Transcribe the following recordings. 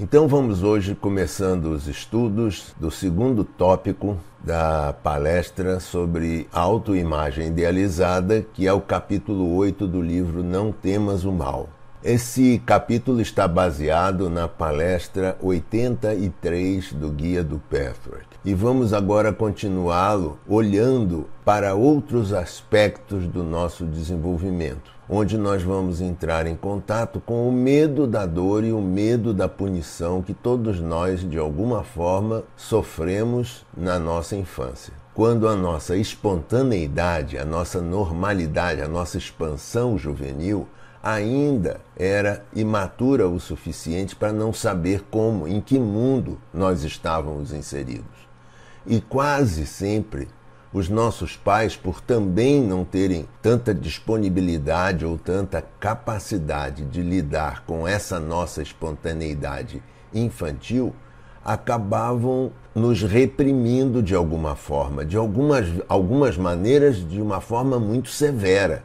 Então vamos hoje começando os estudos do segundo tópico da palestra sobre autoimagem idealizada, que é o capítulo 8 do livro Não Temas o Mal. Esse capítulo está baseado na palestra 83 do Guia do Pathwork. E vamos agora continuá-lo olhando para outros aspectos do nosso desenvolvimento onde nós vamos entrar em contato com o medo da dor e o medo da punição que todos nós, de alguma forma, sofremos na nossa infância. Quando a nossa espontaneidade, a nossa normalidade, a nossa expansão juvenil ainda era imatura o suficiente para não saber como, em que mundo nós estávamos inseridos. E quase sempre os nossos pais, por também não terem tanta disponibilidade ou tanta capacidade de lidar com essa nossa espontaneidade infantil, acabavam nos reprimindo de alguma forma, de algumas, algumas maneiras, de uma forma muito severa,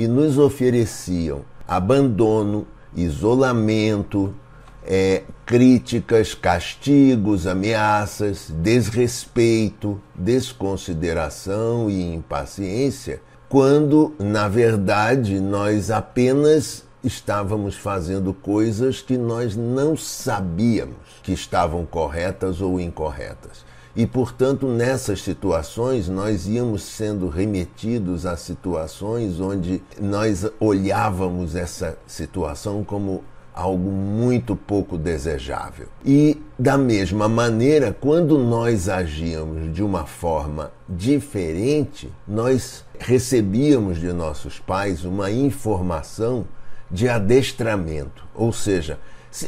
e nos ofereciam abandono, isolamento, é, críticas, castigos, ameaças, desrespeito, desconsideração e impaciência, quando, na verdade, nós apenas estávamos fazendo coisas que nós não sabíamos que estavam corretas ou incorretas. E, portanto, nessas situações, nós íamos sendo remetidos a situações onde nós olhávamos essa situação como algo muito pouco desejável. E, da mesma maneira, quando nós agíamos de uma forma diferente, nós recebíamos de nossos pais uma informação de adestramento, ou seja,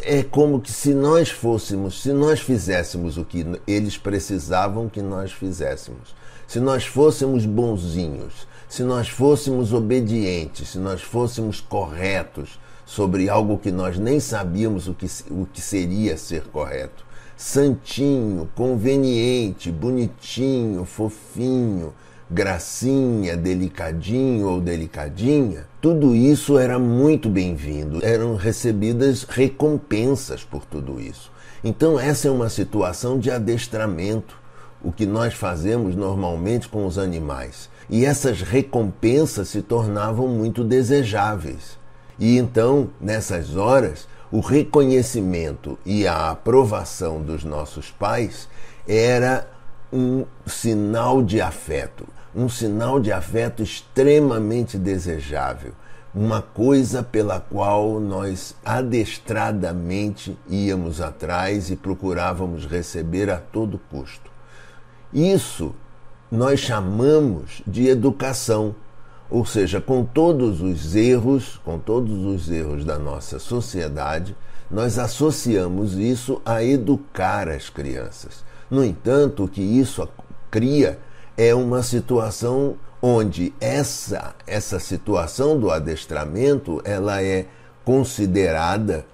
é como que se nós fôssemos, se nós fizéssemos o que eles precisavam que nós fizéssemos, se nós fôssemos bonzinhos, se nós fôssemos obedientes, se nós fôssemos corretos, sobre algo que nós nem sabíamos o que, o que seria ser correto. Santinho, conveniente, bonitinho, fofinho, gracinha, delicadinho ou delicadinha, tudo isso era muito bem-vindo. Eram recebidas recompensas por tudo isso. Então, essa é uma situação de adestramento, o que nós fazemos normalmente com os animais. E essas recompensas se tornavam muito desejáveis. E então, nessas horas, o reconhecimento e a aprovação dos nossos pais era um sinal de afeto, um sinal de afeto extremamente desejável, uma coisa pela qual nós adestradamente íamos atrás e procurávamos receber a todo custo. Isso nós chamamos de educação ou seja, com todos os erros, com todos os erros da nossa sociedade, nós associamos isso a educar as crianças. No entanto, o que isso cria é uma situação onde essa essa situação do adestramento ela é considerada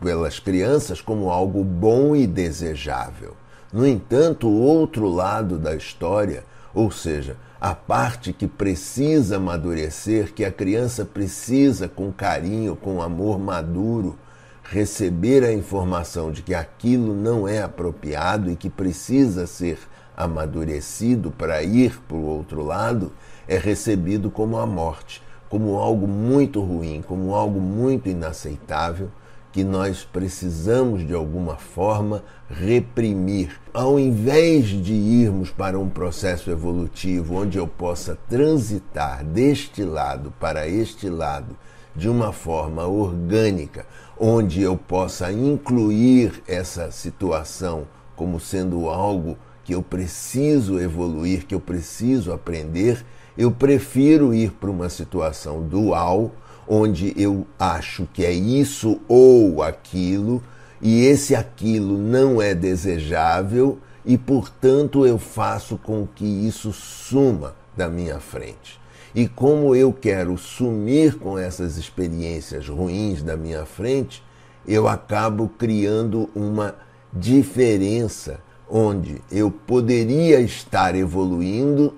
pelas crianças como algo bom e desejável. No entanto, o outro lado da história, ou seja, a parte que precisa amadurecer, que a criança precisa, com carinho, com amor maduro, receber a informação de que aquilo não é apropriado e que precisa ser amadurecido para ir para o outro lado, é recebido como a morte, como algo muito ruim, como algo muito inaceitável que nós precisamos de alguma forma reprimir. Ao invés de irmos para um processo evolutivo onde eu possa transitar deste lado para este lado de uma forma orgânica, onde eu possa incluir essa situação como sendo algo que eu preciso evoluir, que eu preciso aprender, eu prefiro ir para uma situação dual onde eu acho que é isso ou aquilo, e esse aquilo não é desejável, e portanto eu faço com que isso suma da minha frente. E como eu quero sumir com essas experiências ruins da minha frente, eu acabo criando uma diferença onde eu poderia estar evoluindo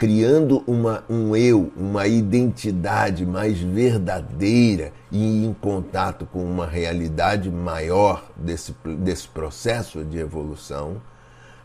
criando uma, um eu, uma identidade mais verdadeira e em contato com uma realidade maior desse, desse processo de evolução,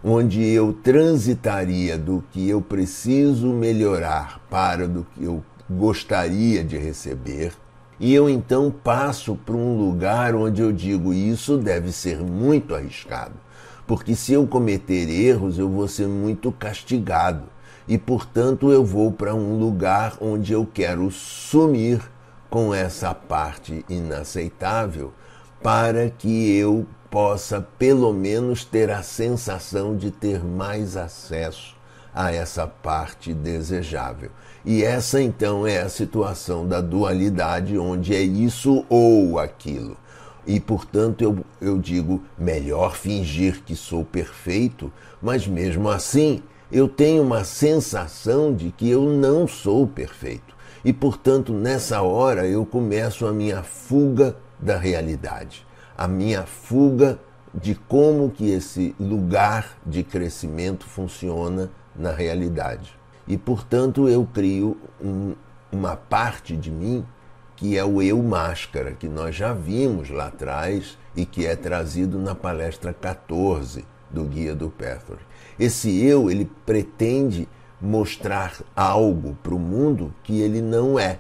onde eu transitaria do que eu preciso melhorar para do que eu gostaria de receber, e eu então passo para um lugar onde eu digo isso deve ser muito arriscado, porque se eu cometer erros eu vou ser muito castigado e portanto eu vou para um lugar onde eu quero sumir com essa parte inaceitável para que eu possa pelo menos ter a sensação de ter mais acesso a essa parte desejável. E essa então é a situação da dualidade, onde é isso ou aquilo. E portanto eu, eu digo: melhor fingir que sou perfeito, mas mesmo assim eu tenho uma sensação de que eu não sou perfeito. E portanto nessa hora eu começo a minha fuga da realidade a minha fuga de como que esse lugar de crescimento funciona na realidade. E, portanto, eu crio um, uma parte de mim que é o eu máscara, que nós já vimos lá atrás e que é trazido na palestra 14 do Guia do Pethor. Esse eu, ele pretende mostrar algo para o mundo que ele não é.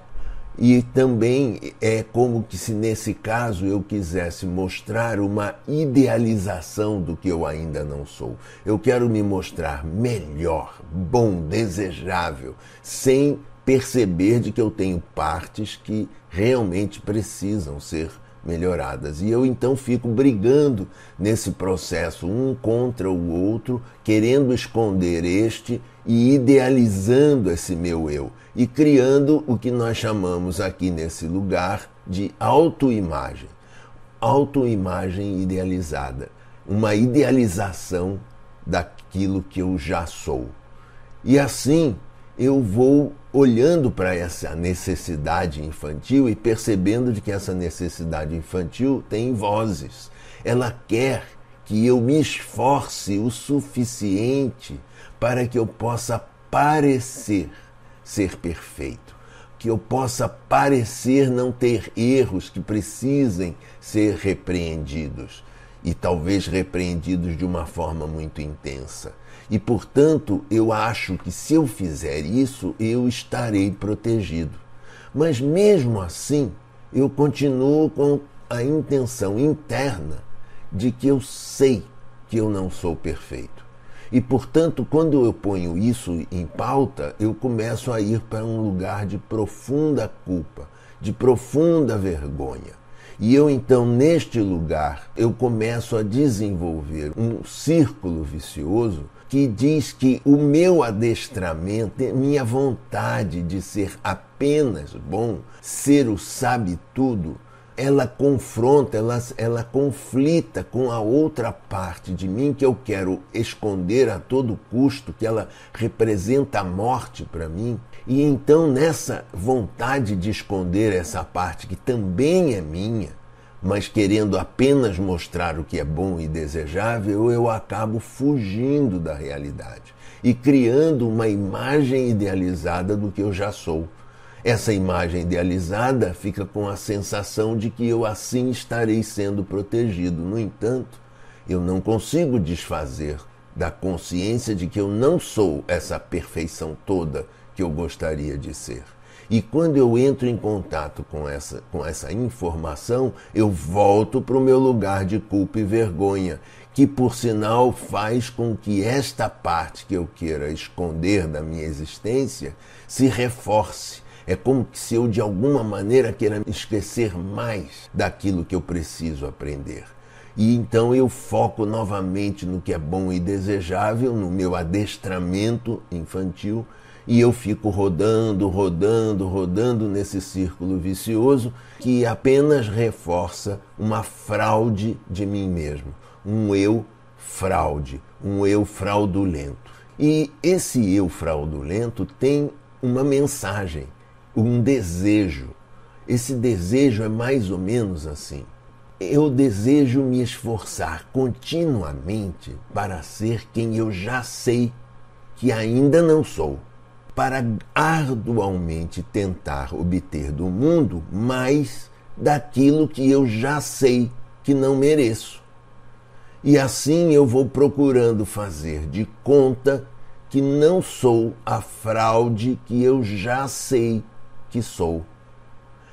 E também é como que se nesse caso eu quisesse mostrar uma idealização do que eu ainda não sou. Eu quero me mostrar melhor, bom, desejável, sem perceber de que eu tenho partes que realmente precisam ser melhoradas. E eu então fico brigando nesse processo, um contra o outro, querendo esconder este e idealizando esse meu eu e criando o que nós chamamos aqui nesse lugar de autoimagem. Autoimagem idealizada, uma idealização daquilo que eu já sou. E assim eu vou olhando para essa necessidade infantil e percebendo de que essa necessidade infantil tem vozes. Ela quer que eu me esforce o suficiente para que eu possa parecer ser perfeito, que eu possa parecer não ter erros que precisem ser repreendidos e talvez repreendidos de uma forma muito intensa. E portanto, eu acho que se eu fizer isso, eu estarei protegido. Mas mesmo assim, eu continuo com a intenção interna de que eu sei que eu não sou perfeito. E, portanto, quando eu ponho isso em pauta, eu começo a ir para um lugar de profunda culpa, de profunda vergonha. E eu então, neste lugar, eu começo a desenvolver um círculo vicioso que diz que o meu adestramento, minha vontade de ser apenas bom, ser o sabe tudo, ela confronta, ela, ela conflita com a outra parte de mim que eu quero esconder a todo custo, que ela representa a morte para mim. E então, nessa vontade de esconder essa parte que também é minha, mas querendo apenas mostrar o que é bom e desejável, eu acabo fugindo da realidade e criando uma imagem idealizada do que eu já sou essa imagem idealizada fica com a sensação de que eu assim estarei sendo protegido. No entanto, eu não consigo desfazer da consciência de que eu não sou essa perfeição toda que eu gostaria de ser. E quando eu entro em contato com essa, com essa informação, eu volto para o meu lugar de culpa e vergonha, que por sinal faz com que esta parte que eu queira esconder da minha existência se reforce é como se eu de alguma maneira queira esquecer mais daquilo que eu preciso aprender. E então eu foco novamente no que é bom e desejável, no meu adestramento infantil, e eu fico rodando, rodando, rodando nesse círculo vicioso que apenas reforça uma fraude de mim mesmo, um eu fraude, um eu fraudulento. E esse eu fraudulento tem uma mensagem um desejo. Esse desejo é mais ou menos assim. Eu desejo me esforçar continuamente para ser quem eu já sei que ainda não sou. Para arduamente tentar obter do mundo mais daquilo que eu já sei que não mereço. E assim eu vou procurando fazer de conta que não sou a fraude que eu já sei que sou.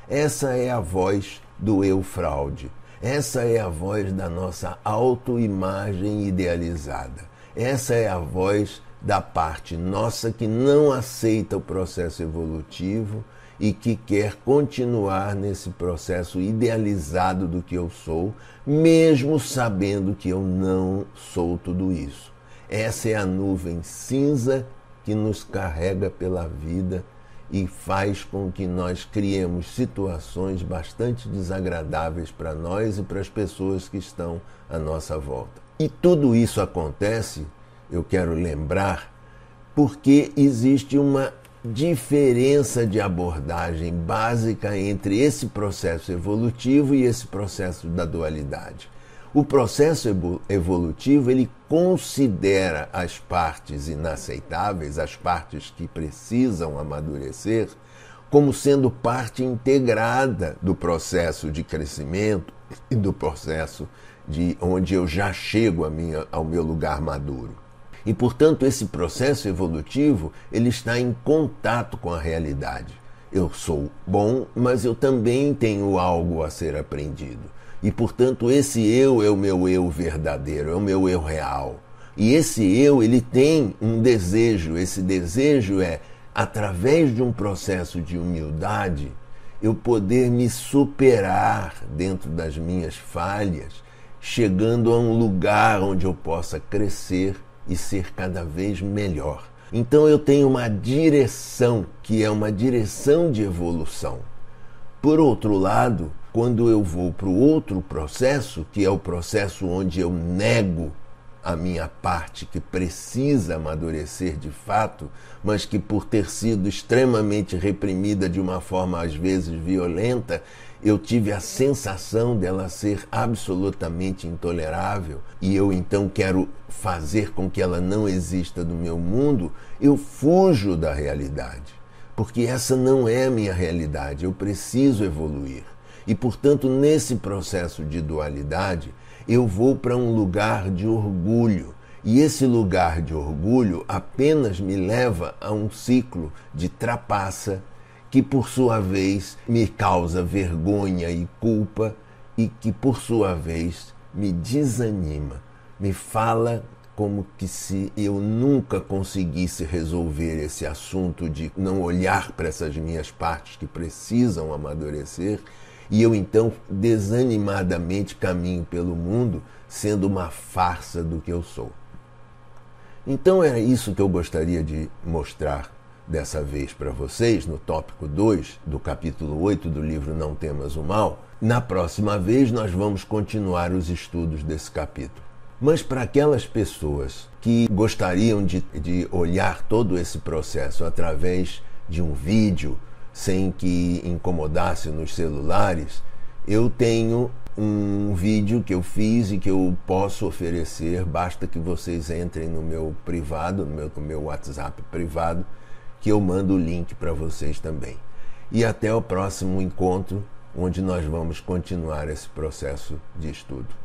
Essa é a voz do eu fraude. Essa é a voz da nossa autoimagem idealizada. Essa é a voz da parte nossa que não aceita o processo evolutivo e que quer continuar nesse processo idealizado do que eu sou, mesmo sabendo que eu não sou tudo isso. Essa é a nuvem cinza que nos carrega pela vida e faz com que nós criemos situações bastante desagradáveis para nós e para as pessoas que estão à nossa volta. E tudo isso acontece, eu quero lembrar, porque existe uma diferença de abordagem básica entre esse processo evolutivo e esse processo da dualidade. O processo evolutivo ele considera as partes inaceitáveis, as partes que precisam amadurecer, como sendo parte integrada do processo de crescimento e do processo de onde eu já chego minha, ao meu lugar maduro. E, portanto, esse processo evolutivo ele está em contato com a realidade. Eu sou bom, mas eu também tenho algo a ser aprendido. E, portanto, esse eu é o meu eu verdadeiro, é o meu eu real. E esse eu, ele tem um desejo. Esse desejo é, através de um processo de humildade, eu poder me superar dentro das minhas falhas, chegando a um lugar onde eu possa crescer e ser cada vez melhor. Então eu tenho uma direção que é uma direção de evolução. Por outro lado, quando eu vou para o outro processo, que é o processo onde eu nego a minha parte que precisa amadurecer de fato, mas que por ter sido extremamente reprimida de uma forma às vezes violenta, eu tive a sensação dela ser absolutamente intolerável e eu então quero fazer com que ela não exista no meu mundo, eu fujo da realidade. Porque essa não é a minha realidade, eu preciso evoluir. E, portanto, nesse processo de dualidade, eu vou para um lugar de orgulho. E esse lugar de orgulho apenas me leva a um ciclo de trapaça, que por sua vez me causa vergonha e culpa, e que por sua vez me desanima, me fala como que se eu nunca conseguisse resolver esse assunto de não olhar para essas minhas partes que precisam amadurecer e eu então desanimadamente caminho pelo mundo, sendo uma farsa do que eu sou. Então era isso que eu gostaria de mostrar dessa vez para vocês, no tópico 2 do capítulo 8 do livro Não Temas o Mal. Na próxima vez nós vamos continuar os estudos desse capítulo. Mas para aquelas pessoas que gostariam de, de olhar todo esse processo através de um vídeo, sem que incomodasse nos celulares, eu tenho um vídeo que eu fiz e que eu posso oferecer, basta que vocês entrem no meu privado, no meu, no meu WhatsApp privado, que eu mando o link para vocês também. E até o próximo encontro, onde nós vamos continuar esse processo de estudo.